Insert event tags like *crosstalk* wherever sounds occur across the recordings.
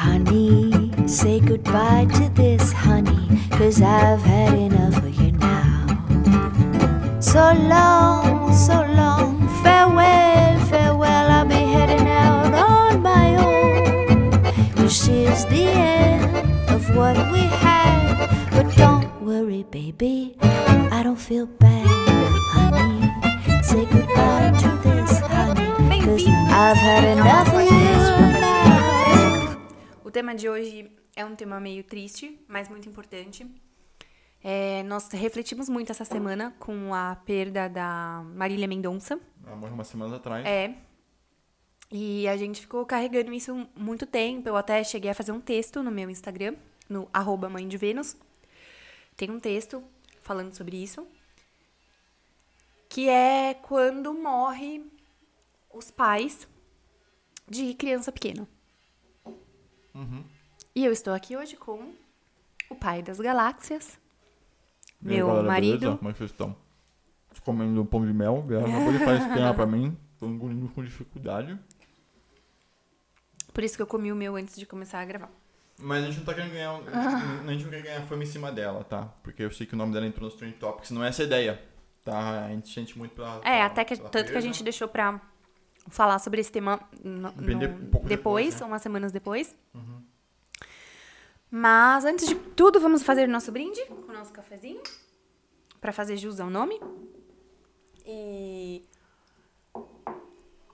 Honey, say goodbye to this, honey, cause I've had enough of you now. So long, so long, farewell, farewell, I'll be heading out on my own. This is the end of what we had, but don't worry, baby, I don't feel bad, honey. Say goodbye to this, honey, cause I've had enough of you now. O tema de hoje é um tema meio triste, mas muito importante. É, nós refletimos muito essa semana com a perda da Marília Mendonça. Ela morreu umas semanas atrás. É. E a gente ficou carregando isso muito tempo. Eu até cheguei a fazer um texto no meu Instagram, no arroba mãe de Vênus. Tem um texto falando sobre isso. Que é quando morre os pais de criança pequena. E eu estou aqui hoje com o pai das galáxias, aí, meu galera, marido. Beleza? Como é que vocês estão? Comendo um pão de mel. Ela acabou de fazer esquema pra mim. Tô engolindo com dificuldade. Por isso que eu comi o meu antes de começar a gravar. Mas a gente não tá querendo ganhar. A gente não quer ganhar fama em cima dela, tá? Porque eu sei que o nome dela entrou nos Trend Topics. Não é essa a ideia. Tá? A gente sente muito pela. É, pela- até que tanto que a gente deixou pra falar sobre esse tema no- no- depois, depois, né? umas semanas depois. Mas antes de tudo, vamos fazer o nosso brinde com o nosso cafezinho Pra fazer jus ao nome. E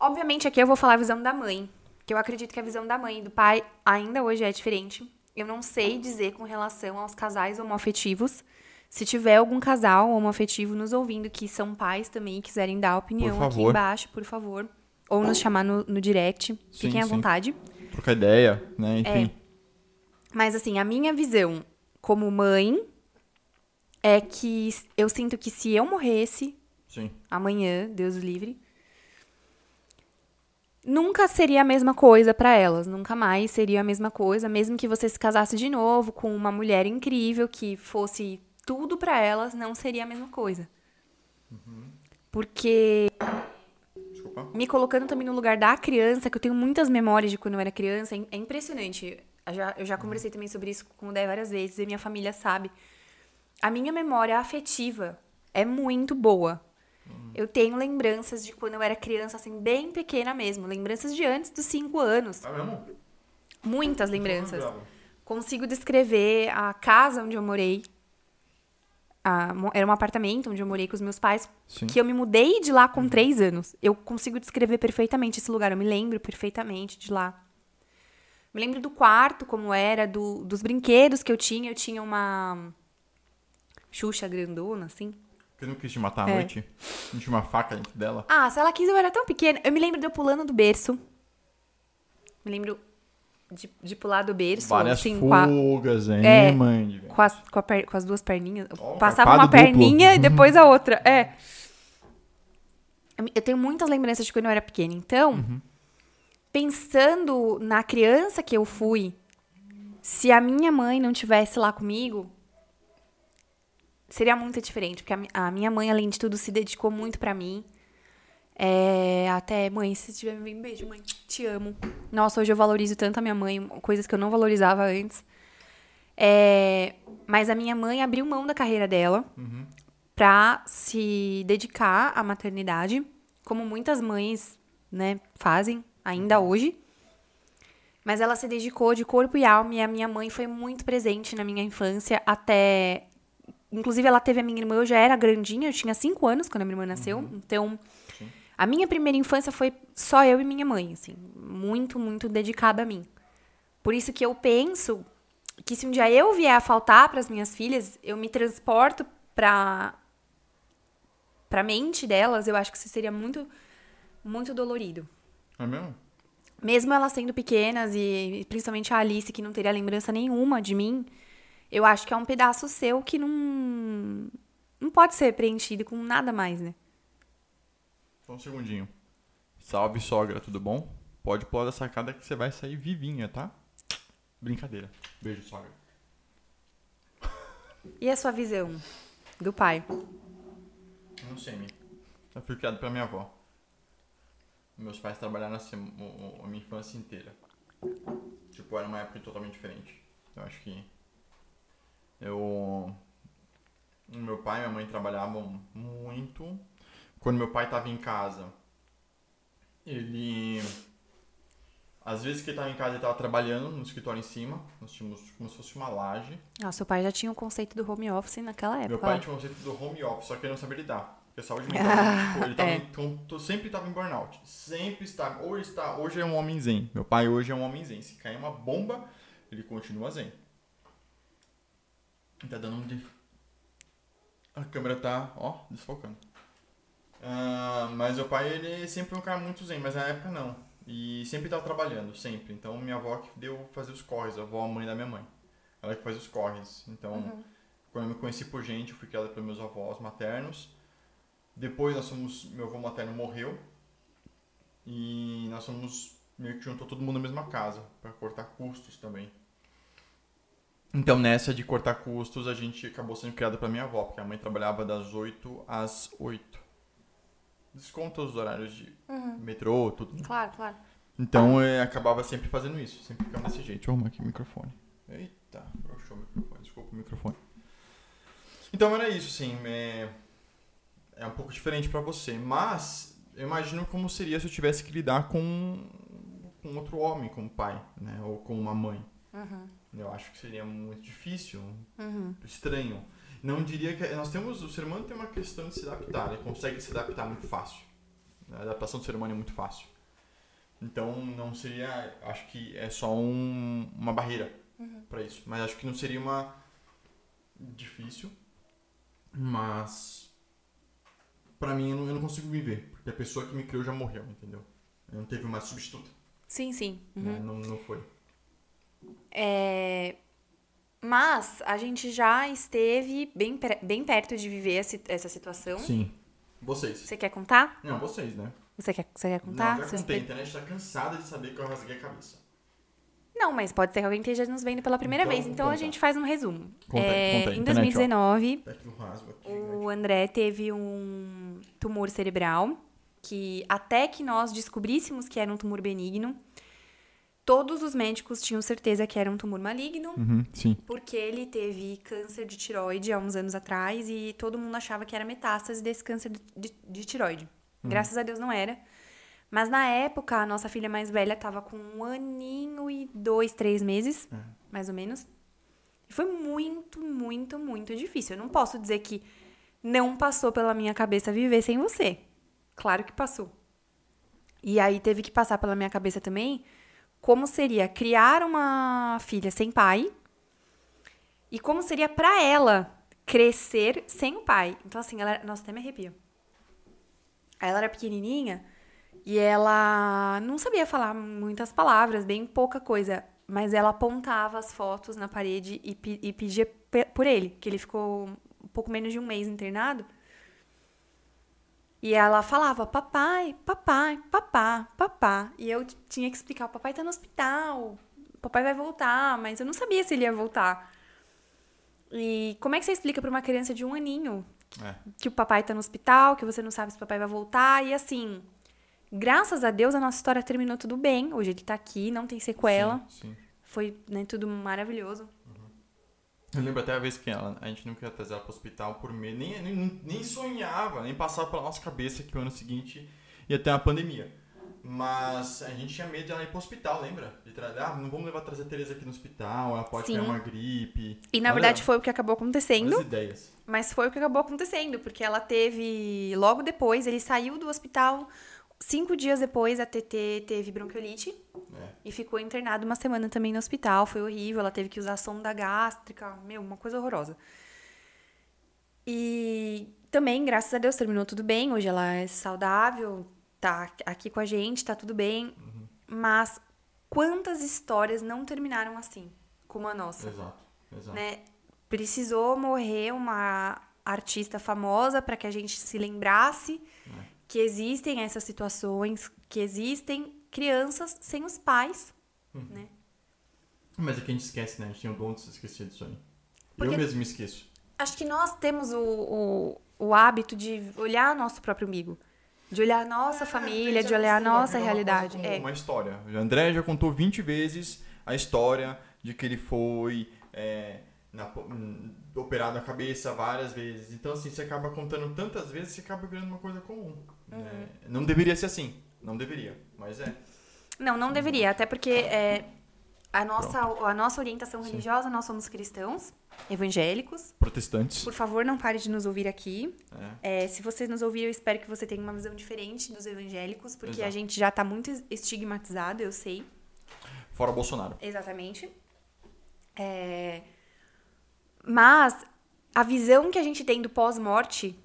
obviamente aqui eu vou falar a visão da mãe, que eu acredito que a visão da mãe e do pai ainda hoje é diferente. Eu não sei dizer com relação aos casais homoafetivos. Se tiver algum casal homoafetivo nos ouvindo que são pais também e quiserem dar opinião aqui embaixo, por favor. Ou nos chamar no, no direct. Sim, Fiquem à sim. vontade. Trocar ideia, né? É. Enfim. Mas assim, a minha visão como mãe é que eu sinto que se eu morresse Sim. amanhã, Deus o livre, nunca seria a mesma coisa pra elas, nunca mais seria a mesma coisa, mesmo que você se casasse de novo com uma mulher incrível que fosse tudo pra elas, não seria a mesma coisa. Porque Desculpa. me colocando também no lugar da criança, que eu tenho muitas memórias de quando eu era criança, é é impressionante. Eu já, eu já conversei também sobre isso com o Dé várias vezes, e minha família sabe. A minha memória afetiva é muito boa. Eu tenho lembranças de quando eu era criança, assim, bem pequena mesmo. Lembranças de antes dos cinco anos. Tá mesmo? Muitas lembranças. Bravo. Consigo descrever a casa onde eu morei. A- era um apartamento onde eu morei com os meus pais. Sim. Que eu me mudei de lá com três anos. Eu consigo descrever perfeitamente esse lugar. Eu me lembro perfeitamente de lá. Me lembro do quarto, como era, do- dos brinquedos que eu tinha. Eu tinha uma Xuxa grandona, assim. Porque não quis te matar à É. noite? Não tinha uma faca dentro dela? Ah, se ela quis, eu era tão pequena. Eu me lembro de eu pulando do berço. Me lembro de, de pular do berço, Várias assim, fugas, hein, É. mãe? com as, com, per- com as duas perninhas. Ó, Passava uma perninha duplo. e depois a outra. É. Eu tenho muitas lembranças de quando eu era pequena. Então, Uhum. pensando na criança que eu fui, se a minha mãe não tivesse lá comigo, seria muito diferente. Porque a a minha mãe, além de tudo, se dedicou muito pra mim. É, até, mãe, se me vendo, beijo, mãe. Te amo. Nossa, hoje eu valorizo tanto a minha mãe, coisas que eu não valorizava antes. É, mas a minha mãe abriu mão da carreira dela pra se dedicar à maternidade, como muitas mães, né, fazem ainda hoje. Mas ela se dedicou de corpo e alma e a minha mãe foi muito presente na minha infância até inclusive ela teve a minha irmã, eu já era grandinha, eu tinha cinco anos quando a minha irmã nasceu, então a minha primeira infância foi só eu e minha mãe, assim, muito, muito dedicada a mim. Por isso que eu penso que se um dia eu vier a faltar para as minhas filhas, eu me transporto para para mente delas, eu acho que isso seria muito muito dolorido. É mesmo? Mesmo elas sendo pequenas e principalmente a Alice que não teria lembrança nenhuma de mim, eu acho que é um pedaço seu que não não pode ser preenchido com nada mais, né? Só um segundinho. Salve, sogra, tudo bom? Pode pular da sacada que você vai sair vivinha, tá? Brincadeira. Beijo, sogra. E a sua visão do pai? Não sei, Mi. Eu fui criado pela minha avó. Meus pais trabalharam assim o- a minha infância inteira. Tipo, era uma época totalmente diferente. Eu acho que eu meu pai e minha mãe trabalhavam muito. Quando meu pai estava em casa, ele às vezes que ele estava em casa, ele estava trabalhando no escritório em cima. Nós tínhamos como se fosse uma laje. Ah, seu pai já tinha o conceito do home office naquela época. Meu pai ó. tinha o conceito do home office, só que ele não sabia lidar. Porque a saúde mental, tipo, ele tava é. em- então, sempre estava em burnout. Sempre está. Ou está. Hoje é um homem zen. Meu pai hoje é um homem zen. Se cair uma bomba, ele continua zen. Tá dando um. de- A câmera tá, ó, desfocando. Ah, mas meu pai, ele sempre foi um cara muito zen, mas na época não. E sempre tava trabalhando, sempre. Então minha avó que deu fazer os corres, a avó, a mãe da minha mãe. Ela que faz os corres. Então, quando eu me conheci por gente, eu fui criada pelos meus avós maternos. Depois nós fomos, meu avô materno morreu. E nós fomos, meio que juntou todo mundo na mesma casa, para cortar custos também. Então nessa de cortar custos, a gente acabou sendo criada pra minha avó, porque a mãe trabalhava das 8 às 8. Desconta os horários de metrô, tudo. Claro, claro. Então eu acabava sempre fazendo isso, sempre ficava desse jeito. Deixa eu arrumar aqui o microfone. Eita, broxou o microfone, desculpa o microfone. Então era isso, assim, é, é um pouco diferente pra você, mas eu imagino como seria se eu tivesse que lidar com, com outro homem, como pai, né, ou com uma mãe. Eu acho que seria muito difícil, estranho. Não diria que nós temos o ser humano tem uma questão de se adaptar, ele consegue se adaptar muito fácil. A adaptação do ser humano é muito fácil. Então não seria, acho que é só um- uma barreira pra isso, mas acho que não seria uma difícil, mas pra mim eu não, eu não consigo viver, porque a pessoa que me criou já morreu, entendeu? Não teve uma substituta, Sim, sim. né? não, não foi. É, Mas a gente já esteve bem, bem perto de viver essa, essa situação. Sim. Vocês. Você quer contar? Não, vocês, né? Você quer, você quer contar? Não, já contei. A internet tá cansada de saber que eu rasguei a cabeça. Não, mas pode ser que alguém esteja nos vendo pela primeira Então, vez. Então a gente faz um resumo. Conta É, conta. Em Internet, ó. 2019, Tá o aqui. o André teve um tumor cerebral que até que nós descobríssemos que era um tumor benigno, todos os médicos tinham certeza que era um tumor maligno, Uhum, sim. porque ele teve câncer de tiroide há uns anos atrás e todo mundo achava que era metástase desse câncer de, de- de tiroide. Graças a Deus não era. Mas na época, a nossa filha mais velha estava com um aninho e dois, três meses, É. mais ou menos. E foi muito, muito, muito difícil. Eu não posso dizer que não passou pela minha cabeça viver sem você. Claro que passou. E aí teve que passar pela minha cabeça também como seria criar uma filha sem pai e como seria pra ela crescer sem o pai. Então assim, ela, nossa, até me arrepio. Ela era pequenininha e ela não sabia falar muitas palavras, bem pouca coisa, mas ela apontava as fotos na parede e, e pedia pe- por ele, que ele ficou um pouco menos de um mês internado. E ela falava, papai, papai, papá, papá. E eu tinha que explicar, o papai tá no hospital, o papai vai voltar, mas eu não sabia se ele ia voltar. E como é que você explica pra uma criança de um aninho É. que o papai tá no hospital, que você não sabe se o papai vai voltar? E assim, graças a Deus a nossa história terminou tudo bem. Hoje ele tá aqui, não tem sequela. Sim, sim. Foi né, tudo maravilhoso. Eu lembro até a vez que ela, a gente não queria trazer ela pro hospital por medo, nem, nem, nem sonhava, nem passava pela nossa cabeça que o ano seguinte ia ter uma pandemia. Mas a gente tinha medo de ela ir pro hospital, lembra? De tra... Ah, não vamos levar trazer a Tereza aqui no hospital, ela pode Sim. ter uma gripe. E na Olha- verdade foi o que acabou acontecendo. as ideias. Mas foi o que acabou acontecendo, porque ela teve. Logo depois, ele saiu do hospital. Cinco dias depois, a TT teve bronquiolite É. e ficou internada uma semana também no hospital. Foi horrível. Ela teve que usar sonda gástrica. Meu, uma coisa horrorosa. E também, graças a Deus, terminou tudo bem. Hoje ela é saudável, tá aqui com a gente, tá tudo bem. Mas quantas histórias não terminaram assim, como a nossa? Exato, exato. né? Precisou morrer uma artista famosa para que a gente se lembrasse que existem essas situações, que existem crianças sem os pais, né? Mas é que a gente esquece, né? A gente tem o dom de se esquecer disso aí. Porque- Eu mesmo me esqueço. Acho que nós temos o, o, o hábito de olhar nosso próprio umbigo, de olhar a nossa família, de olhar a nossa realidade. Uma, É. uma história. O André já contou 20 vezes a história de que ele foi é, na, operado a cabeça várias vezes. Então, assim, você acaba contando tantas vezes, você acaba virando uma coisa comum. Né? Não deveria ser assim. Não deveria, mas é. Não, não deveria, até porque é, a, nossa, a nossa orientação religiosa, nós somos cristãos, evangélicos. Protestantes. Por favor, não pare de nos ouvir aqui. É. É, se você nos ouvir, eu espero que você tenha uma visão diferente dos evangélicos, porque a Exato. gente já tá muito estigmatizado, eu sei. Fora Bolsonaro. Exatamente. É, Mas a visão que a gente tem do pós-morte,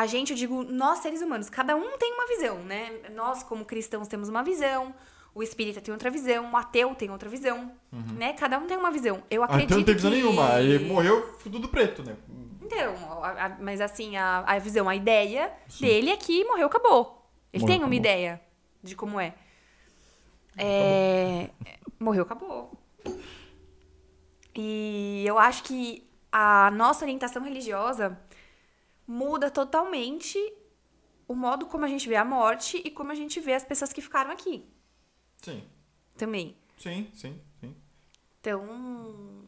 a gente, eu digo, nós seres humanos, cada um tem uma visão, né? Nós, como cristãos, temos uma visão, o espírita tem outra visão, o ateu tem outra visão, né? Cada um tem uma visão. Eu Ah, acredito então não tem visão que... nenhuma. Ele morreu tudo preto, né? Então, a- a- mas assim, a, a visão, a ideia Sim. dele é que morreu, acabou. Ele Morreu, tem uma acabou. ideia de como é. É, Morreu, acabou. E eu acho que a nossa orientação religiosa muda totalmente o modo como a gente vê a morte e como a gente vê as pessoas que ficaram aqui Sim. também. Sim, sim, sim. Então.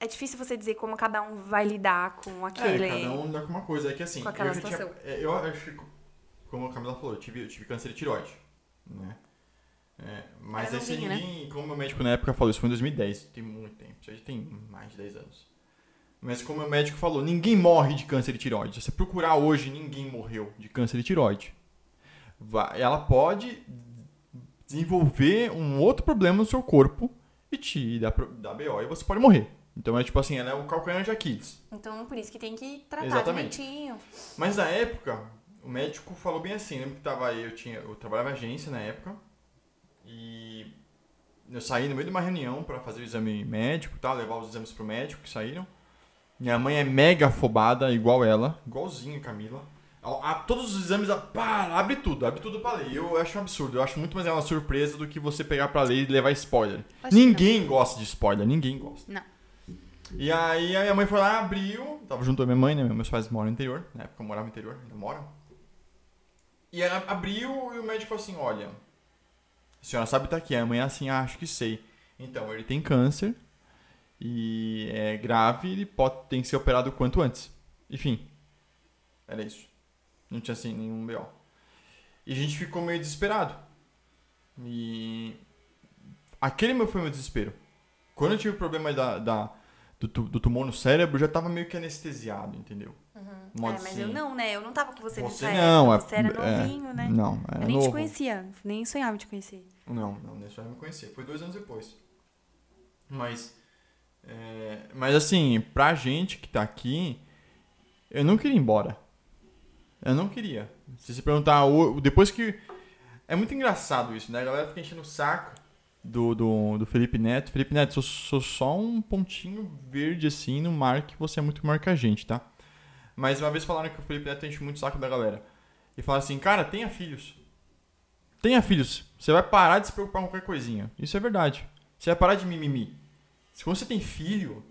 É difícil você dizer como cada um vai lidar com aquele. É, cada um dá com uma coisa. É que assim, Com aquela eu, já tinha, situação. é, eu acho que, como a Camila falou, eu tive, eu tive câncer de tiroide, né? É, mas esse né? ninguém, como meu médico na época falou, isso foi em 2010, tem muito tempo, isso aí tem mais de 10 anos. Mas como meu médico falou, ninguém morre de câncer de tiroide. Se você procurar hoje, ninguém morreu de câncer de tiroide. Vai- ela pode desenvolver um outro problema no seu corpo e te dar, dar BO e você pode morrer. Então é tipo assim, ela é o calcanhar de Aquiles. Então, por isso que tem que tratar Exatamente. direitinho. Mas na época, o médico falou bem assim, lembro que tava eu tinha, eu trabalhava em agência na época e eu saí no meio de uma reunião para fazer o exame médico, tá, levar os exames pro médico que saíram. Minha mãe é mega afobada, igual ela, igualzinho a Camila. A, a- todos os exames, a- pá, abre tudo, abre tudo pra ler. Eu acho um absurdo, eu acho muito mais uma surpresa do que você pegar pra ler e levar spoiler. Acho ninguém gosta de spoiler, ninguém gosta. Não. E aí a minha mãe foi lá, abriu, tava junto com a minha mãe, né? Meus pais moram no interior, na época eu morava no interior, ainda moram. E ela abriu e o médico falou assim, olha, a senhora sabe estar aqui, a mãe é assim, ah, acho que sei. Então, ele tem câncer e é grave, ele pode, tem que ser operado o quanto antes. Enfim, era isso. Não tinha assim nenhum B.O. E a gente ficou meio desesperado. E aquele meu foi meu desespero. Quando eu tive o problema da, da- do, do tumor no cérebro, eu já tava meio que anestesiado, entendeu? Modo é, mas assim, eu não, né? Eu não tava com você, Você nessa não, época. Você é- era é, novinho, né? Não, era eu nem novo. te conhecia, nem sonhava te conhecer. Não, não, nem só me conhecer. Foi dois anos depois. Mas, é, mas assim, pra gente que tá aqui, eu não queria ir embora. Eu não queria. Se você perguntar, depois que... É muito engraçado isso, né? A galera fica enchendo o saco do, do, do Felipe Neto. Felipe Neto, sou, sou só um pontinho verde assim no mar que você é muito maior que a gente, tá? Mas uma vez falaram que o Felipe Neto enche muito o saco da galera. E falaram assim, cara, tenha filhos. Tenha filhos. Você vai parar de se preocupar com qualquer coisinha. Isso é verdade. Você vai parar de mimimi. Se você tem filho,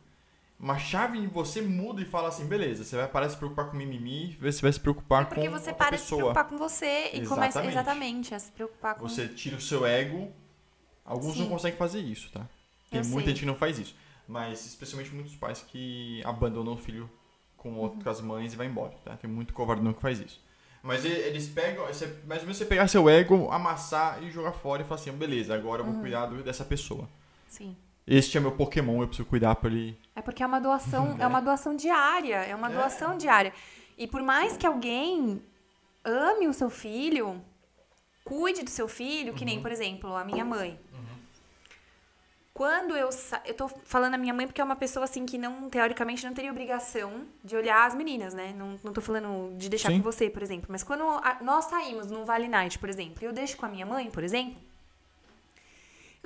uma chave em você muda e fala assim, beleza, você vai parar de se preocupar com mimimi, você vai se preocupar É porque com você para de se preocupar com você e começa Exatamente. exatamente a se preocupar com Você tira o seu ego. Alguns não Sim. conseguem fazer isso, tá? Tem Eu muita sei. gente que não faz isso. Mas especialmente muitos pais que abandonam o filho com Uhum. outras mães e vai embora, tá? Tem muito covardão que faz isso. Mas eles pegam, você, mais ou menos você pegar seu ego, amassar e jogar fora e falar assim, beleza, agora eu Uhum. vou cuidar do- dessa pessoa. Sim. Este é meu Pokémon, eu preciso cuidar pra ele. É porque é uma doação, É. é uma doação diária, é uma É. doação diária. E por mais que alguém ame o seu filho, cuide do seu filho, que Uhum. nem, por exemplo, a minha mãe. Quando eu sa... eu tô falando a minha mãe porque é uma pessoa assim que não teoricamente não teria obrigação de olhar as meninas, né? Não, não tô falando de deixar Sim. com você, por exemplo, mas quando a- nós saímos num Vale Night, por exemplo, e eu deixo com a minha mãe, por exemplo,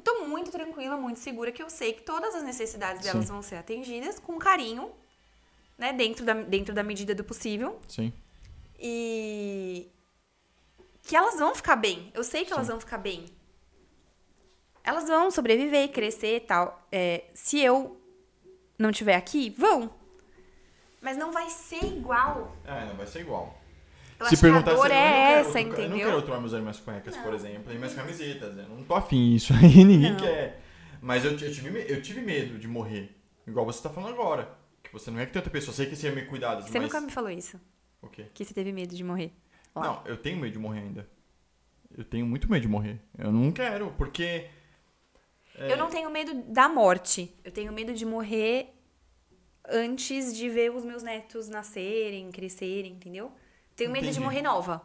eu tô muito tranquila, muito segura que eu sei que todas as necessidades delas Sim. vão ser atendidas com carinho, né, dentro da, dentro da medida do possível. Sim. E que elas vão ficar bem. Eu sei que elas Sim. vão ficar bem. Elas vão sobreviver, crescer e tal. É, se eu não tiver aqui, vão. Mas não vai ser igual. É, não vai ser igual. Eu Se a perguntar dor se eu é não quero, essa, eu não entendeu? quero tomar meus mais cuecas, Não. por exemplo, e minhas camisetas. Eu não tô afim isso aí, *laughs* ninguém Não. quer. Mas eu, eu, tive, eu tive medo de morrer. Igual você tá falando agora. Que você não é que tem outra pessoa. Eu sei que você ia me cuidar Você mas... nunca me falou isso, O quê? que você teve medo de morrer. Lá. Não, eu tenho medo de morrer ainda. Eu tenho muito medo de morrer. Eu não quero, porque... é, Eu não tenho medo da morte. Eu tenho medo de morrer antes de ver os meus netos nascerem, crescerem, entendeu? Tenho medo de Entendi. morrer nova.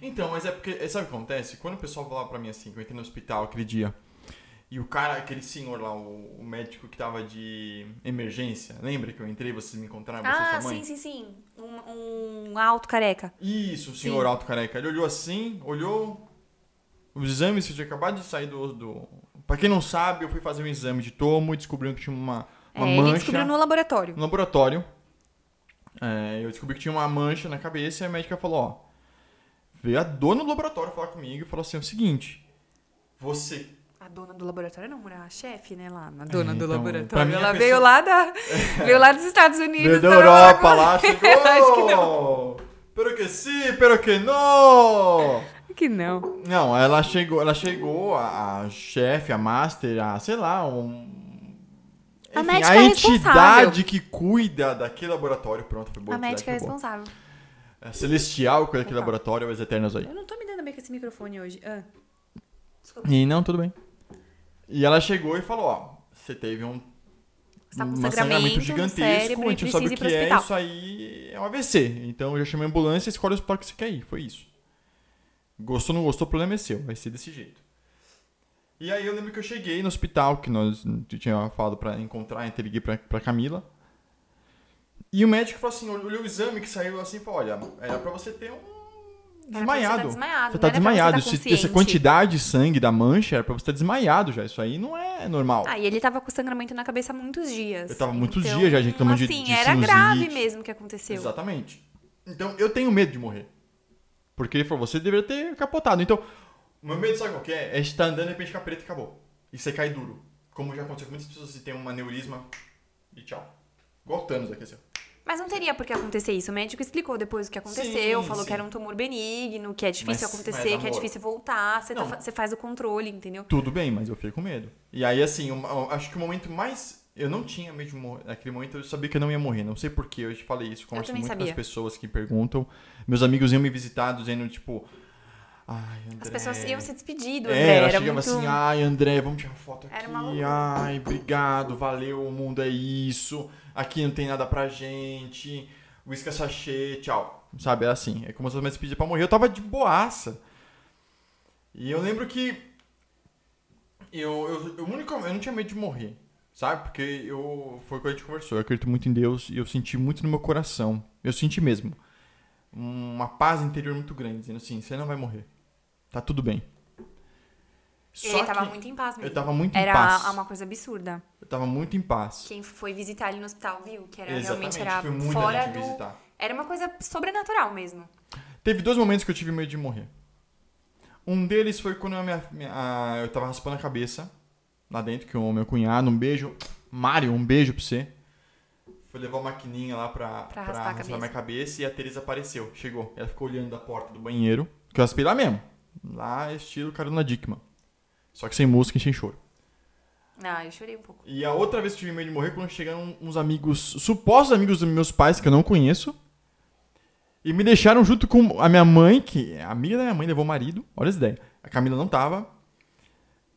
Então, mas é porque, sabe o que acontece? Quando o pessoal falava pra mim assim, que eu entrei no hospital aquele dia, e o cara, aquele senhor lá, o, o médico que tava de emergência, lembra que eu entrei, vocês me encontraram, você e Ah, sua mãe? sim, sim, sim. Um, um alto careca. Isso, o senhor Sim. alto careca. Ele olhou assim, olhou os exames que eu tinha acabado de sair do, do... Pra quem não sabe, eu fui fazer um exame de tomo e descobriram que tinha uma, uma É, ele mancha descobriu no laboratório. no laboratório. É, eu descobri que tinha uma mancha na cabeça e a médica falou, ó... Veio a dona do laboratório falar comigo e falou assim, é o seguinte... Você A dona do laboratório não, era a chefe, né, lá. A dona do então, pra laboratório. Ela pessoa- veio lá da. *laughs* veio lá dos Estados Unidos. Veio da Europa lá, chegou! *laughs* Acho que não. Pero que sim, pero que não! Que não. Não, ela chegou, ela chegou, a, a chefe, a master, a, sei lá, um... A Enfim, médica a é entidade que cuida daquele laboratório, pronto, foi boa. a médica é responsável. É celestial com aquele Opa. laboratório, os Eternos aí. Eu não tô me dando bem com esse microfone hoje. Ah. E não, tudo bem. E ela chegou e falou, ó, você teve um, Você tá com um sangramento gigantesco, cérebro a gente não sabe o que é, isso aí é um AVC. Então eu já chamei a ambulância e escolhe o hospital que você quer ir, foi isso. Gostou ou não gostou, o problema é seu, vai ser desse jeito. E aí eu lembro que eu cheguei no hospital, que nós tinha falado pra encontrar, então liguei pra, pra Camila. E o médico falou assim, olhou o exame que saiu assim e falou, olha, era pra você ter um desmaiado. Você tá desmaiado. Você tá pra desmaiado. Você tá essa quantidade de sangue da mancha era pra você estar desmaiado já. Isso aí não é normal. Ah, e ele tava com sangramento na cabeça há muitos dias. Eu tava muitos Então, dias já, a gente tomando de- assim, de era sinusite. grave mesmo o que aconteceu. Exatamente. Então eu tenho medo de morrer. Porque ele falou, você deveria ter capotado. Então, o meu medo, sabe qual que é? É estar andando e de repente ficar preto e acabou. E você cai duro. Como já aconteceu com muitas pessoas que têm um aneurisma e tchau. Igual Thanos aqui, assim. Mas não teria por que acontecer isso. O médico explicou depois o que aconteceu, Sim, falou sim. que era um tumor benigno, que é difícil Mas- acontecer, mas, que é difícil voltar. Você, tá não. você faz o controle, entendeu? Tudo bem, mas eu fiquei com medo. E aí, assim, uma- eu acho que o momento mais. Eu não tinha medo de morrer. Naquele momento eu sabia que eu não ia morrer. Não sei porquê, eu te falei isso. Converso muito com sabia. as pessoas que perguntam. Meus amigos iam me visitar dizendo, tipo. Ai, André. As pessoas iam se despedir do É, André. ela era chegava muito... assim, ai, André, vamos tirar foto aqui. Era uma loucura. Ai, obrigado, valeu, o mundo é isso. Aqui não tem nada pra gente. Whisky sachê, tchau. Sabe, é assim. É como se eu me despedir pra morrer. Eu tava de boaça. E eu lembro que eu, eu, eu, único, eu não tinha medo de morrer, sabe? Porque eu, foi o que a gente conversou. Eu acredito muito em Deus e eu senti muito no meu coração. Eu senti mesmo. Uma paz interior muito grande, dizendo assim: você não vai morrer. Tá tudo bem. Ele tava muito em paz mesmo. eu tava muito em Era paz. uma coisa absurda. Eu tava muito em paz. Quem foi visitar ele no hospital viu que era Exatamente, realmente era foi muita fora do. visitar. Era uma coisa sobrenatural mesmo. Teve dois momentos que eu tive medo de morrer. Um deles foi quando a minha, minha- a- eu tava raspando a cabeça lá dentro, que o meu cunhado, um beijo. Mário, um beijo pra você. Foi levar uma maquininha lá pra, pra, raspar a raspar cabeça. minha cabeça e a Teresa apareceu. Chegou. Ela ficou olhando da porta do banheiro, que eu raspei lá mesmo. Lá, estilo Carolina Dickman. Só que sem música e sem choro. Ah, eu chorei um pouco. E a outra vez que tive medo de morrer, quando chegaram uns amigos, supostos amigos dos meus pais, que eu não conheço, e me deixaram junto com a minha mãe, que é amiga da minha mãe, levou o marido, olha as ideias. A Camila não tava.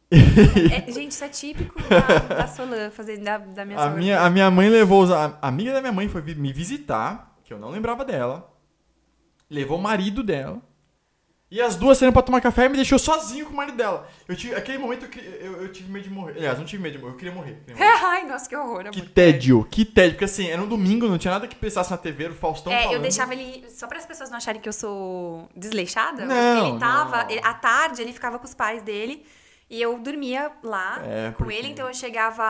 É, gente, isso é típico da, da Solan, fazer da, da minha A minha, a minha mãe levou. os- A, amiga da minha mãe foi me visitar, que eu não lembrava dela. Levou o marido dela. E as duas saíram pra tomar café e me deixou sozinho com o marido dela. Eu tive, aquele momento eu, que- eu, eu tive medo de morrer. Aliás, não tive medo de morrer, eu queria morrer. queria morrer. *laughs* Ai, nossa, que horror. Que amor. tédio, que tédio. Porque assim, era um domingo, não tinha nada que pensasse na TV, era o Faustão É, falando. eu deixava ele. Só para as pessoas não acharem que eu sou desleixada. Não, ele tava. não. ele- à tarde ele ficava com os pais dele. E eu dormia lá É, com ele, então eu chegava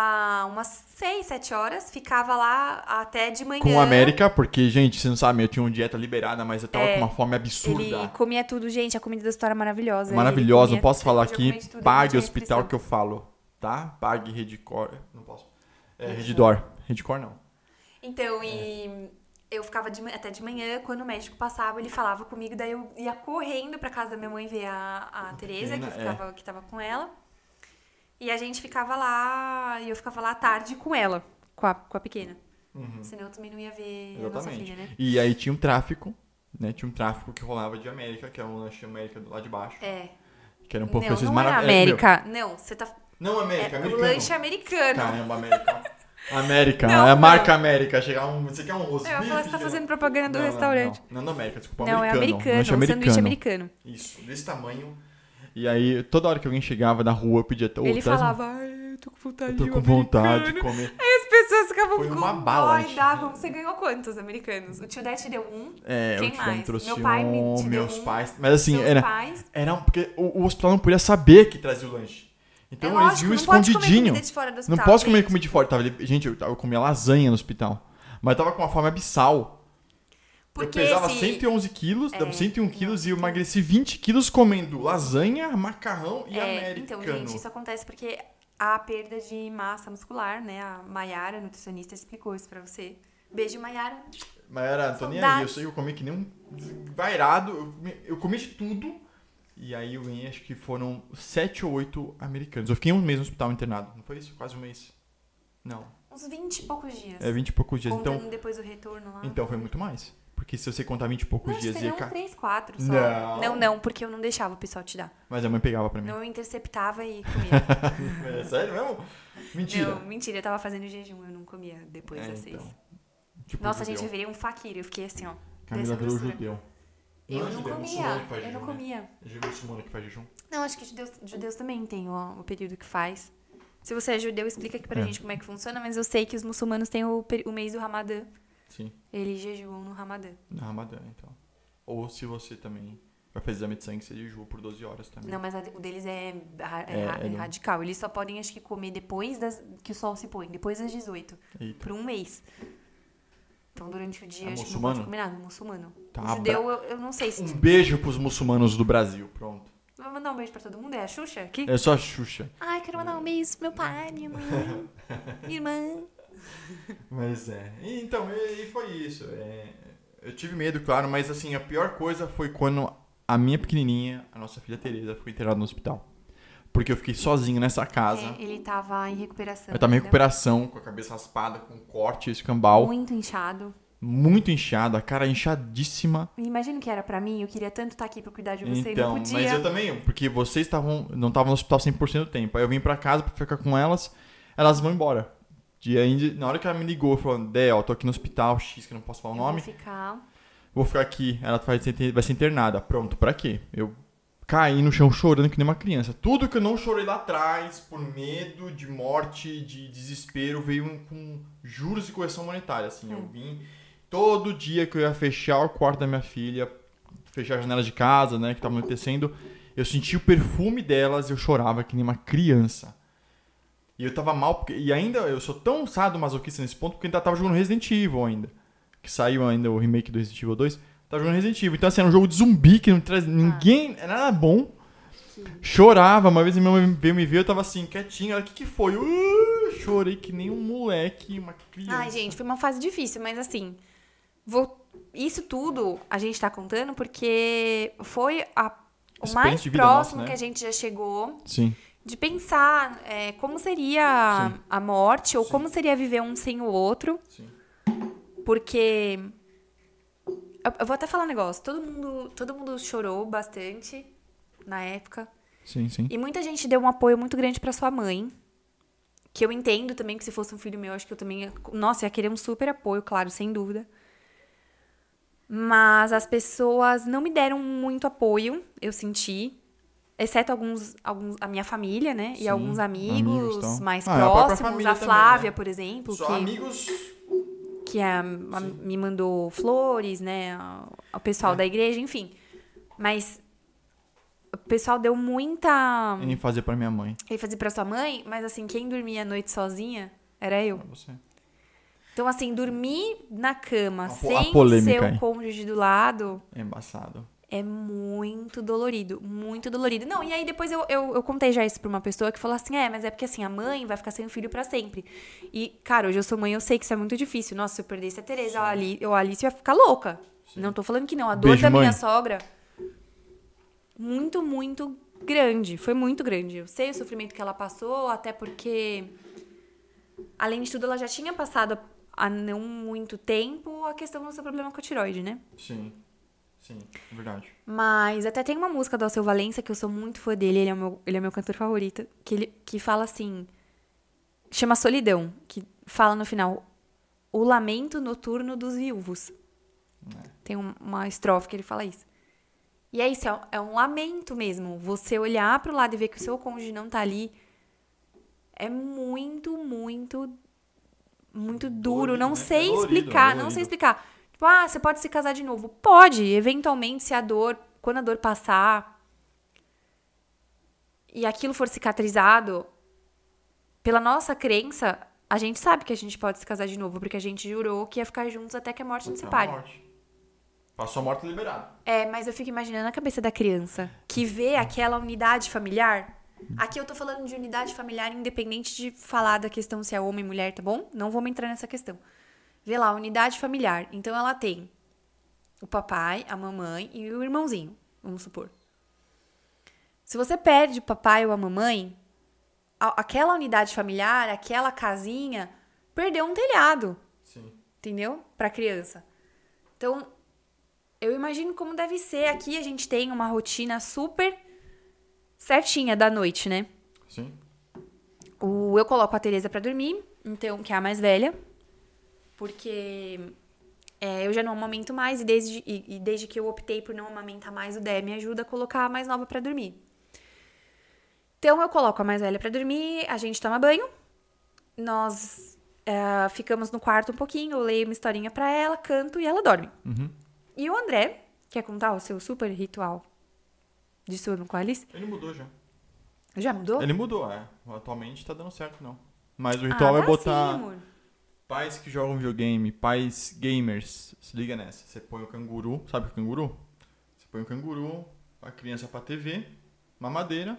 umas 6, 7 horas, ficava lá até de manhã. Com o América, porque, gente, você não sabe, eu tinha uma dieta liberada, mas eu tava É, com uma fome absurda. Ele comia tudo, gente. A comida do hospital era maravilhosa. Maravilhosa, Ele não posso falar aqui. Pague hospital que eu falo, tá? Pague Redcor. Não posso. É, Redidor. Redcor não. Então, e eu ficava de até de manhã, quando o médico passava, ele falava comigo, daí eu ia correndo pra casa da minha mãe ver a, a Tereza, que, Pequena, é. ficava, que tava com ela. E a gente ficava lá, e eu ficava lá à tarde com ela, com a, com a pequena. Senão eu também não ia ver a nossa Exatamente. filha, né? E aí tinha um tráfico, né? Tinha um tráfico que rolava de América, que era um lanche América do lado de baixo. É. Que era um pouco não, não era marav- América. Não, você tá. Não, América, É o americano. lanche americano. Caramba, América. *laughs* América, Não, é a marca não. América. Chegar um. Você quer um rosto Eu ia falar, você tá fazendo propaganda do não, restaurante. Não, não, não América, desculpa, Não, é americano. americano, lanche um sanduíche americano. Isso, desse tamanho. E aí, toda hora que alguém chegava da rua, eu pedia. "Ô, Ele um- falava, ai, eu tô com vontade Eu tô de um com vontade de americano." comer. Aí as pessoas ficavam Foi com uma bala, gente. davam. Você ganhou quantos americanos? O tio Dete deu um. É, Quem o tio me mais? trouxe Meu pai me um, deu meus um, pais. Mas assim, era. pais. Era um- porque o, o hospital não podia saber que trazia o lanche. Então é eles lógico, iam não pode comer escondidinho. comida de fora do Não posso comer comida de fora. Tava, gente, eu, eu comia lasanha no hospital. Mas eu tava com uma fome abissal. Porque eu pesava esse- 111 quilos, É, 101 não, quilos e eu então- emagreci 20 quilos comendo lasanha, macarrão e É, americano. então, gente, isso acontece porque a perda de massa muscular, né? A Maiara, nutricionista, explicou isso pra você. Beijo, Maiara. Mas era, tô nem aí, eu sei que eu comi que nem um vairado. Eu comi, eu comi de tudo. E aí eu ganhei, acho que foram 7 ou 8 americanos. Eu fiquei um mês no hospital internado, não foi isso? Quase um mês. Não, Uns 20 e poucos dias. é 20 e poucos dias. Contando Então, depois o retorno lá. então foi muito mais. Porque se você contar 20 e poucos não, dias uns ca... 3, 4 só. Não. não, não, porque eu não deixava o pessoal te dar. Mas a mãe pegava pra mim. Não, eu interceptava e comia. *laughs* É sério mesmo? Mentira. Não, mentira, eu tava fazendo jejum, eu não comia depois É, das seis. então. Tipo, Nossa, judeu. gente, eu virei um faquir, eu fiquei assim, ó. Camila virou judeu. Eu é não judeu, comia, eu não né? comia. É judeu muçulmano que faz jejum. Não, acho que judeus, judeus também tem o, o período que faz. Se você é judeu, explica aqui pra É. gente como é que funciona, mas eu sei que os muçulmanos têm o, o mês do Ramadã. Sim, Eles jejuam no Ramadã. na Ramadã, então. Ou se você também vai fazer exame de sangue, você jejua por 12 horas também. Não, mas o deles é, é É, é é radical. Eles só podem, acho que, comer depois das, que o sol se põe, depois das 18, Eita. por um mês. Então, durante o dia, É acho que não muçulmano? pode comer nada, muçulmano. Tá, o judeu, eu, eu não sei se... Um beijo pros muçulmanos do Brasil, pronto. Vou mandar um beijo pra todo mundo, é a Xuxa aqui? É só a Xuxa. Ai, quero mandar um beijo pro meu pai, minha mãe, *laughs* minha irmã. Mas é. Então, e, e foi isso. É, eu tive medo, claro, mas assim, a pior coisa foi quando a minha pequenininha, a nossa filha Tereza, foi internada no hospital. Porque eu fiquei sozinho nessa casa. É, ele tava em recuperação. Eu tava em recuperação, com a cabeça raspada, com corte, escambau, Muito inchado. muito inchado, a cara inchadíssima. Imagina o que era pra mim, eu queria tanto estar aqui pra cuidar de você e Então, não podia. mas eu também, porque vocês estavam, não estavam no hospital 100% do tempo. Aí eu vim pra casa pra ficar com elas, elas vão embora. E aí, na hora que ela me ligou, falando, Dé, ó, tô aqui no hospital X, que eu não posso falar o Eu nome, Vou ficar. vou ficar aqui, ela vai ser, vai ser internada. Pronto, pra quê? Eu caí no chão chorando que nem uma criança. Tudo que eu não chorei lá atrás, por medo de morte, de desespero, veio com juros e correção monetária, assim. Eu Hum. vim todo dia que eu ia fechar o quarto da minha filha, fechar a janela de casa, né, que tava anoitecendo, eu sentia o perfume delas e eu chorava que nem uma criança. E eu tava mal, porque, e ainda eu sou tão sadomasoquista nesse ponto porque ainda tava jogando Resident Evil ainda. Que saiu ainda o remake do Resident Evil 2. Tava jogando Resident Evil. Então, assim, era um jogo de zumbi que não traz ninguém. Era nada bom. Chorava. Uma vez minha mãe veio me ver, eu tava assim, quietinho. Ela, o que que foi? Uh, chorei que nem um moleque, uma criança. Ai, gente, foi uma fase difícil, mas assim. Vou... Isso tudo a gente tá contando porque foi a- o mais próximo nossa, né? que a gente já chegou Sim. de pensar é, como seria Sim. a morte ou Sim. como seria viver um sem o outro. Sim. Porque. Eu, eu vou até falar um negócio. Todo mundo, todo mundo chorou bastante na época. Sim, sim. E muita gente deu um apoio muito grande pra sua mãe. Que eu entendo também que se fosse um filho meu, acho que eu também ia. Nossa, ia querer um super apoio, claro, sem dúvida. Mas as pessoas não me deram muito apoio, eu senti. Exceto alguns, alguns a minha família, né? Sim, e alguns amigos, amigos, mais Ah, a próximos. A também, Flávia, né? por exemplo, Só que, amigos. Que a- a- me mandou flores, né? a- O pessoal É. da igreja, enfim. Mas o pessoal deu muita Em fazer pra minha mãe. ênfase pra sua mãe, mas assim, quem dormia à noite sozinha era eu. Você. Então, assim, dormir na cama A sem a o polêmica seu cônjuge do lado É embaçado. É muito dolorido, muito dolorido. Não, e aí depois eu, eu, eu contei já isso pra uma pessoa que falou assim: é, mas é porque assim, a mãe vai ficar sem o filho pra sempre. E, cara, hoje eu sou mãe, eu sei que isso é muito difícil. Nossa, se eu perdesse a Tereza, a Ali- a Alice ia ficar louca. Não tô falando que não. A dor Beijo, da minha mãe. sogra. Muito, muito grande, foi muito grande. Eu sei o sofrimento que ela passou, até porque, além de tudo, ela já tinha passado há não muito tempo a questão do seu problema com a tiroide, né? Sim. Sim, é verdade. Mas até tem uma música do Alceu Valença que eu sou muito fã dele, ele é meu, ele é meu cantor favorito, que, ele, que fala assim. Chama Solidão, que fala no final o lamento noturno dos viúvos. É. Tem um- uma estrofe que ele fala isso. E é isso, é um, é um lamento mesmo. Você olhar pro lado e ver que o seu cônjuge não tá ali é muito, muito, muito duro. Dolorido, não né? sei É dolorido, explicar, é não sei explicar. Tipo, ah, você pode se casar de novo. Pode, eventualmente, se a dor, quando a dor passar e aquilo for cicatrizado, pela nossa crença, a gente sabe que a gente pode se casar de novo, porque a gente jurou que ia ficar juntos até que a morte nos separe. morte. Passou a morte liberado. É, mas eu fico imaginando a cabeça da criança que vê aquela unidade familiar. Aqui eu tô falando de unidade familiar independente de falar da questão se é homem ou mulher, tá bom? Não vamos entrar nessa questão. Vê lá, unidade familiar. Então ela tem o papai, a mamãe e o irmãozinho, vamos supor. Se você perde o papai ou a mamãe, aquela unidade familiar, aquela casinha, perdeu um telhado Sim. entendeu? Pra criança. Então, eu imagino como deve ser. Aqui a gente tem uma rotina super certinha da noite, né? Sim. O, eu coloco a Tereza pra dormir, então, que é a mais velha, porque é, eu já não amamento mais e desde, e, e desde que eu optei por não amamentar mais, o Dé me ajuda a colocar a mais nova pra dormir. Então, eu coloco a mais velha pra dormir, a gente toma banho, nós é, ficamos no quarto um pouquinho, eu leio uma historinha pra ela, canto e ela dorme. Uhum. E o André, quer contar o seu super ritual de sono com a Alice? Ele mudou já. Já mudou? Ele mudou, é. Atualmente tá dando certo, não. Mas o ritual ah, é dá botar sim, amor. Pais que jogam videogame, pais gamers. Se liga nessa. Você põe o canguru, sabe o canguru? Você põe o canguru, a criança pra TV, mamadeira.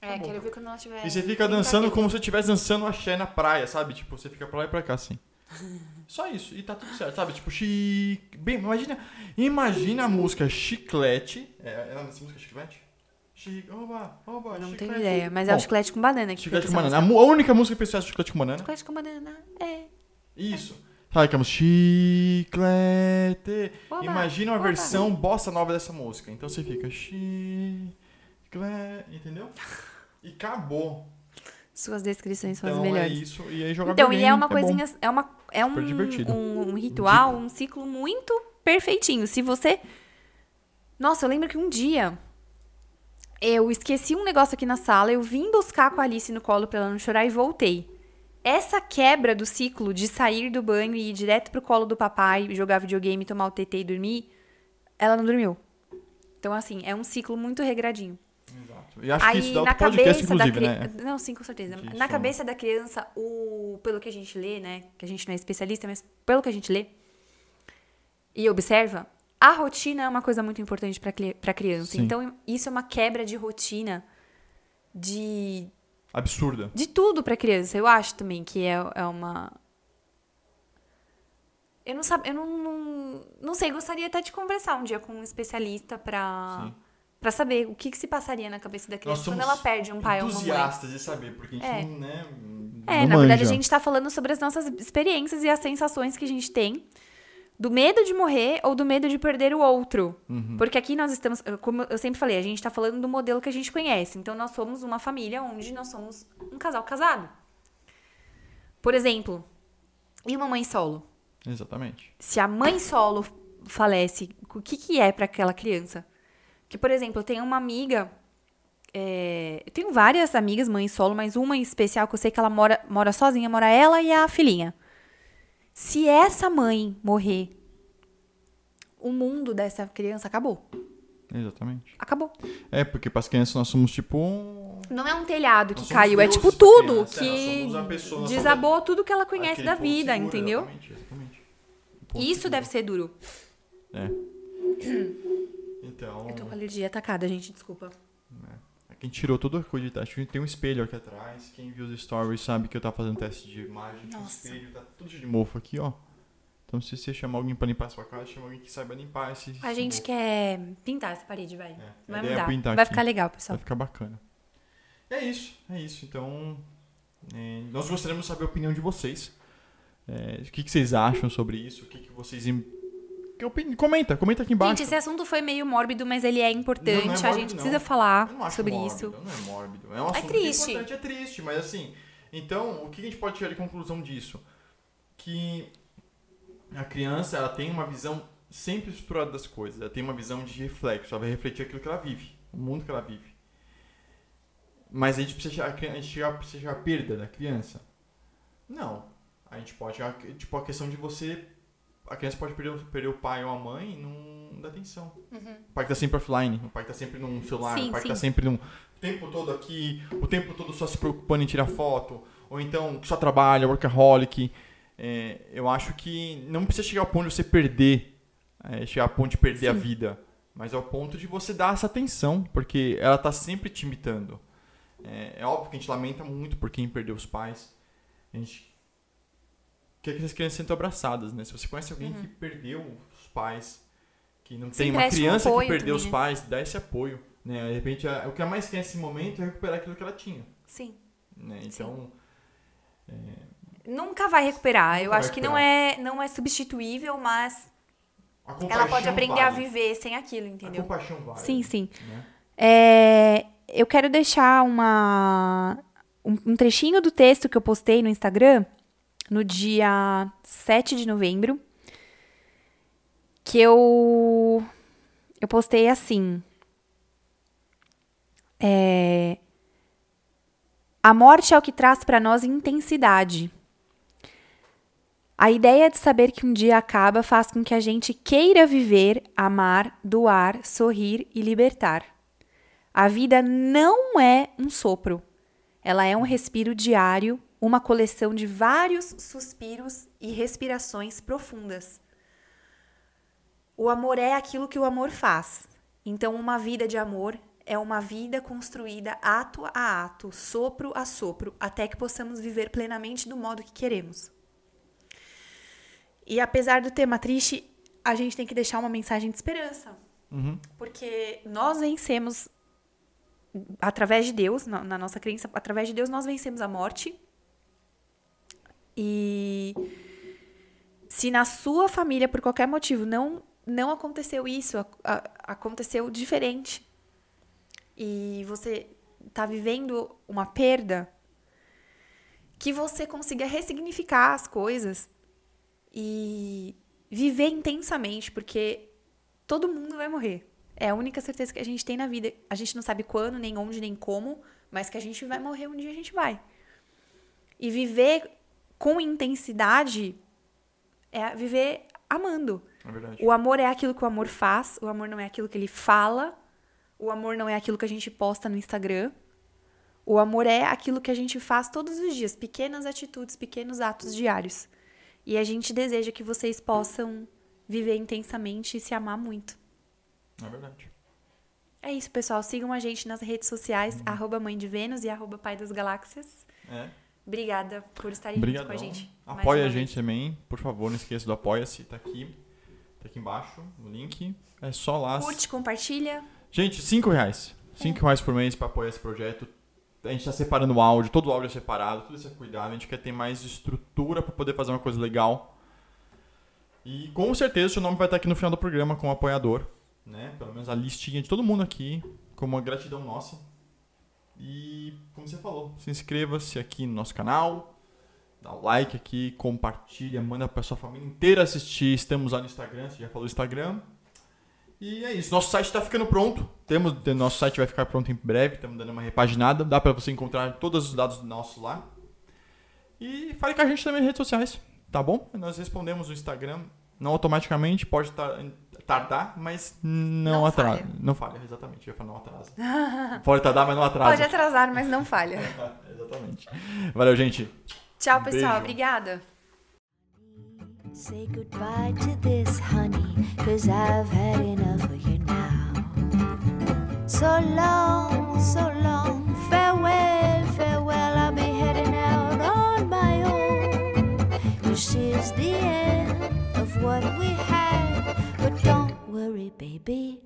É, quero ver quando ela tiver. E você fica dançando como se estivesse dançando axé na praia, sabe? Tipo, você fica pra lá e pra cá, assim. *laughs* Só isso. E tá tudo certo, sabe? Tipo, chi... Bem, imagina, imagina a música Chiclete. É, é essa música Chiclete? Chi... Oba, oba, Não chiclete. tenho ideia, mas é o Bom, chiclete com banana que Chiclete com essa banana. A, mu- a única música que eu penso é Chiclete com banana. Chiclete com banana, é. Isso. Música? Chiclete. Oba, Imagina uma oba. versão bossa nova dessa música. Então você fica Chiclete. Entendeu? E acabou. Suas descrições são as Então é melhores. isso. E aí jogar Então, e videogame, é uma bom. coisinha. É, uma, é um, um, um ritual, um ciclo muito perfeitinho. Se você. Nossa, eu lembro que um dia eu esqueci um negócio aqui na sala, eu vim buscar com a Alice no colo pra ela não chorar e voltei. Essa quebra do ciclo de sair do banho e ir direto pro colo do papai, jogar videogame, tomar o TT e dormir, ela não dormiu. Então, assim, é um ciclo muito regradinho. Exato. E acho que Aí, isso dá na podcast, cabeça da inclusive, criança. né? Não, sim, com certeza. Na cabeça da criança, o pelo que a gente lê, né? Que a gente não é especialista, mas pelo que a gente lê e observa, a rotina é uma coisa muito importante para para criança. Sim. Então, isso é uma quebra de rotina de Absurda. de tudo pra criança. Eu acho também que é, é uma. Eu não sabe, eu não, não, não sei, gostaria até de conversar um dia com um especialista pra, Sim. pra saber o que, que se passaria na cabeça da criança quando ela perde um pai ou uma mãe. entusiastas de saber, porque a gente É. não, né, É, não na verdade a manja. gente tá falando sobre as nossas experiências e as sensações que a gente tem do medo de morrer ou do medo de perder o outro. Uhum. Porque aqui nós estamos, como eu sempre falei, a gente tá falando do modelo que a gente conhece. Então nós somos uma família onde nós somos um casal casado. Por exemplo, e uma mãe solo? Exatamente. Se a mãe solo falece, o que, que é para aquela criança? Que, por exemplo, eu tenho uma amiga. é, eu tenho várias amigas mães solo, mas uma em especial que eu sei que ela mora, mora sozinha, mora ela e a filhinha. Se essa mãe morrer, o mundo dessa criança acabou. Exatamente. Acabou. É, porque para as crianças nós somos tipo um... Não é um telhado que caiu, é deuses tipo tudo criança, é, que pessoa, desabou tudo que ela conhece da vida, seguro, entendeu? Exatamente, exatamente. Um isso seguro. deve ser duro. É. *clears throat* Então, Eu tô com alergia atacada, gente, desculpa. Quem tirou toda a coisa de teste, tem um espelho aqui atrás. Quem viu os stories sabe que eu tava fazendo teste de imagem. Tinha um Nossa. espelho, tá tudo de mofo aqui, ó. Tá Então, se você chamar alguém pra limpar a sua casa, chama alguém que saiba limpar esse. A gente quer pintar essa parede, vai. É, Vai é mudar. Vai aqui. ficar legal, pessoal. Vai ficar bacana. É isso, é isso. Então, é, nós gostaríamos de saber a opinião de vocês. É, o que, que vocês acham sobre isso? O que, que vocês. Comenta, comenta aqui embaixo. Gente, esse assunto foi meio mórbido, mas ele é importante. Não, não é a mórbido, gente não. precisa falar sobre mórbido, isso. Não é mórbido. É um assunto triste. importante, é triste, mas assim. Então, o que a gente pode tirar de conclusão disso? Que a criança ela tem uma visão sempre estruturada das coisas. Ela tem uma visão de reflexo. Ela vai refletir aquilo que ela vive, o mundo que ela vive. Mas a gente precisa chegar, a a gente precisa chegar à perda da criança? Não. A gente pode chegar, tipo, a questão de você. A criança pode perder, o- perder o pai ou a mãe e não dá atenção. O pai tá sempre offline, o pai tá sempre num celular, Sim, o pai tá sim. sempre num. O tempo todo aqui, o tempo todo só se preocupando em tirar foto, ou então só trabalha, workaholic. É, eu acho que não precisa chegar ao ponto de você perder, é, chegar ao ponto de perder a Sim. vida, mas ao ponto de você dar essa atenção, porque ela tá sempre te imitando. É, é óbvio que a gente lamenta muito por quem perdeu os pais. A gente que essas crianças se sintam abraçadas, né? Se você conhece alguém que perdeu os pais, que não Sim, tem uma preste um criança que perdeu também, os né? pais, dá esse apoio. Né? De repente, a- o que ela mais quer nesse momento é recuperar aquilo que ela tinha. Sim. Né? Então, Nunca vai recuperar. Eu Nunca acho vai que não é, não é substituível, mas a ela pode aprender a vale. viver sem aquilo, A entendeu? compaixão vale. Sim, sim. Né? É, eu quero deixar uma, um, um trechinho do texto que eu postei no Instagram no dia 7 de novembro. Que eu, eu postei assim. É, a morte é o que traz para nós intensidade. A ideia de saber que um dia acaba faz com que a gente queira viver, amar, doar, sorrir e libertar. A vida não é um sopro. Ela é um respiro diário, uma coleção de vários suspiros e respirações profundas. O amor é aquilo que o amor faz. Então, uma vida de amor é uma vida construída ato a ato, sopro a sopro, até que possamos viver plenamente do modo que queremos. E apesar do tema triste, a gente tem que deixar uma mensagem de esperança. Uhum. Porque nós vencemos através de Deus, na, na nossa crença, através de Deus nós vencemos a morte. E se na sua família, por qualquer motivo, não, não aconteceu isso, a- a- aconteceu diferente, e você tá vivendo uma perda, que você consiga ressignificar as coisas e viver intensamente, porque todo mundo vai morrer. É a única certeza que a gente tem na vida. A gente não sabe quando, nem onde, nem como, mas que a gente vai morrer um dia a gente vai. E viver com intensidade é viver amando. É verdade. O amor é aquilo que o amor faz, o amor não é aquilo que ele fala, o amor não é aquilo que a gente posta no Instagram. O amor é aquilo que a gente faz todos os dias, pequenas atitudes, pequenos atos diários. E a gente deseja que vocês possam viver intensamente e se amar muito. É verdade. É isso, pessoal. Sigam a gente nas redes sociais, arroba Mãe de Vênus e arroba Pai das Galáxias. É. Obrigada por estarem junto com a gente. Apoia a gente também, por favor, não esqueça do Apoia-se, tá aqui. Tá aqui embaixo, o link. É só lá. Curte, compartilha. Gente, 5 reais. 5 reais por mês pra apoiar esse projeto. A gente tá separando o áudio, todo o áudio é separado, tudo isso é cuidado. A gente quer ter mais estrutura pra poder fazer uma coisa legal. E com certeza o seu nome vai estar aqui no final do programa como apoiador. Né? Pelo menos a listinha de todo mundo aqui, como uma gratidão nossa. E você falou, se inscreva-se aqui no nosso canal, dá o like aqui, compartilha, manda pra sua família inteira assistir. Estamos lá no Instagram, você já falou Instagram. E é isso, nosso site está ficando pronto. Temos, nosso site vai ficar pronto em breve, estamos dando uma repaginada. Dá para você encontrar todos os dados nossos lá. E fale com a gente também nas redes sociais, tá bom? Nós respondemos no Instagram, não automaticamente, pode tar- tardar, mas não, Não atrasa. falha. Não falha, exatamente. Eu ia falar não atrasa. pode tardar, mas não atrasa. Pode atrasar, mas não falha. *laughs* exatamente. Valeu, gente. Tchau, pessoal. Beijo. Obrigada. Say goodbye to this, honey, cause I've had enough of you now. So long, so long, farewell, what we had. But don't worry, baby,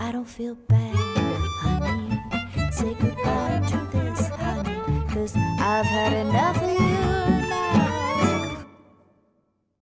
I don't feel bad, honey. Say goodbye to this, honey, cause I've had enough of you.